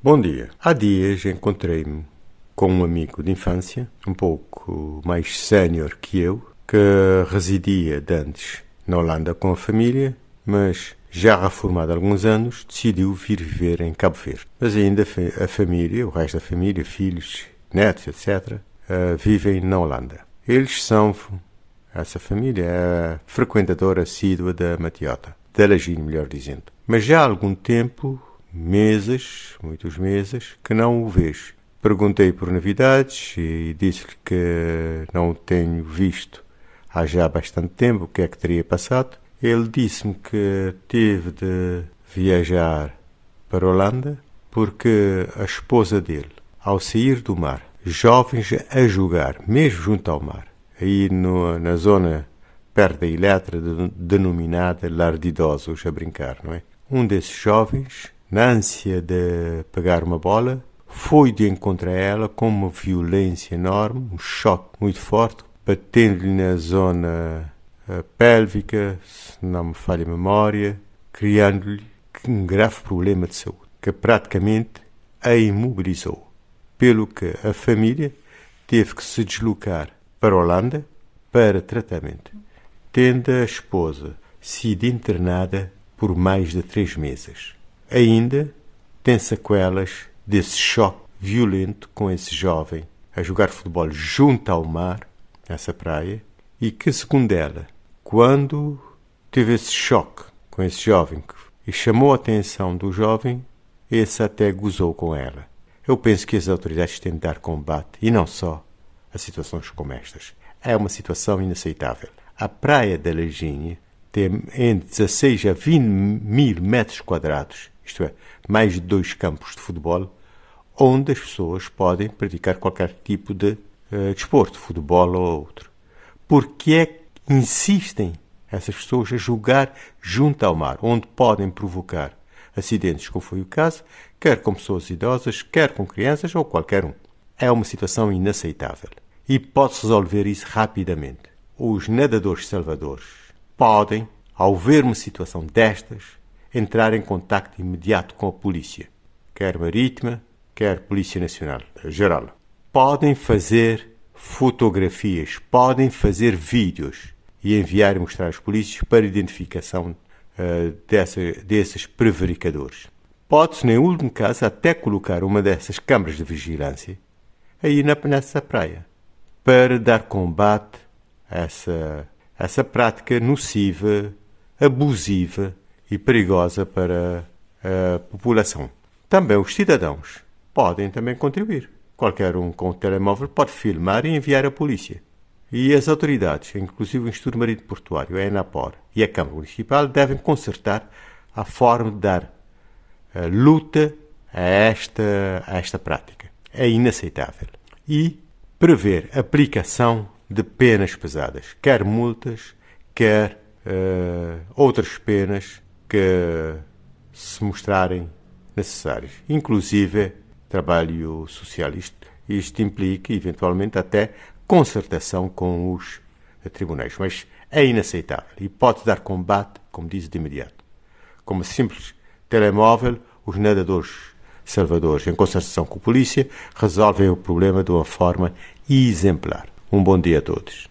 Bom dia. Há dias encontrei-me com um amigo de infância, um pouco mais sénior que eu, que residia de antes na Holanda com a família, mas já reformado há alguns anos, decidiu vir viver em Cabo Verde. Mas ainda a família, o resto da família, filhos, netos, etc., uh, vivem na Holanda. Eles são, essa família é frequentadora assídua da Matiota, da Lagine, melhor dizendo. Mas já há algum tempo, meses, muitos meses, que não o vejo. Perguntei por novidades e disse-lhe que não o tenho visto há já bastante tempo, o que é que teria passado. Ele disse-me que teve de viajar para a Holanda porque a esposa dele, ao sair do mar, jovens a jogar, mesmo junto ao mar, aí no, na zona perto da Eletra, denominada de Idosos, a brincar, não é? Um desses jovens, na ânsia de pegar uma bola, foi de encontro a ela com uma violência enorme, um choque muito forte, batendo-lhe na zona uh, pélvica, se não me falha a memória, criando-lhe um grave problema de saúde, que praticamente a imobilizou. Pelo que a família teve que se deslocar para a Holanda para tratamento, tendo a esposa sido internada por mais de três meses. Ainda tem sequelas desse choque violento com esse jovem a jogar futebol junto ao mar nessa praia e que, segundo ela, quando teve esse choque com esse jovem e chamou a atenção do jovem, esse até gozou com ela. Eu penso que as autoridades têm de dar combate e não só a situações como estas. É uma situação inaceitável. A praia da Legínia tem entre 16 a 20 mil metros quadrados, isto é, mais de dois campos de futebol, onde as pessoas podem praticar qualquer tipo de uh, desporto, futebol ou outro. Porque é que insistem essas pessoas a jogar junto ao mar, onde podem provocar acidentes, como foi o caso, quer com pessoas idosas, quer com crianças ou qualquer um. É uma situação inaceitável e pode-se resolver isso rapidamente. Os nadadores salvadores podem, ao ver uma situação destas, entrar em contacto imediato com a polícia, quer marítima, quer Polícia Nacional, geral podem fazer fotografias, podem fazer vídeos e enviar e mostrar aos polícias para identificação uh, dessa, desses prevaricadores. Pode-se, em último caso, até colocar uma dessas câmaras de vigilância aí na, nessa praia para dar combate a essa, essa prática nociva, abusiva e perigosa para a população. Também os cidadãos podem também contribuir. Qualquer um com o telemóvel pode filmar e enviar à polícia. E as autoridades, inclusive o Instituto Marítimo Portuário, a ENAPOR e a Câmara Municipal, devem consertar a forma de dar a luta a esta, a esta prática. É inaceitável. E prever aplicação de penas pesadas, quer multas, quer uh, outras penas que se mostrarem necessárias, inclusive trabalho social. Isto, isto implica, eventualmente, até concertação com os tribunais. Mas é inaceitável e pode dar combate, como diz de imediato. Como simples telemóvel, os nadadores salvadores, em concertação com a polícia, resolvem o problema de uma forma exemplar. Um bom dia a todos.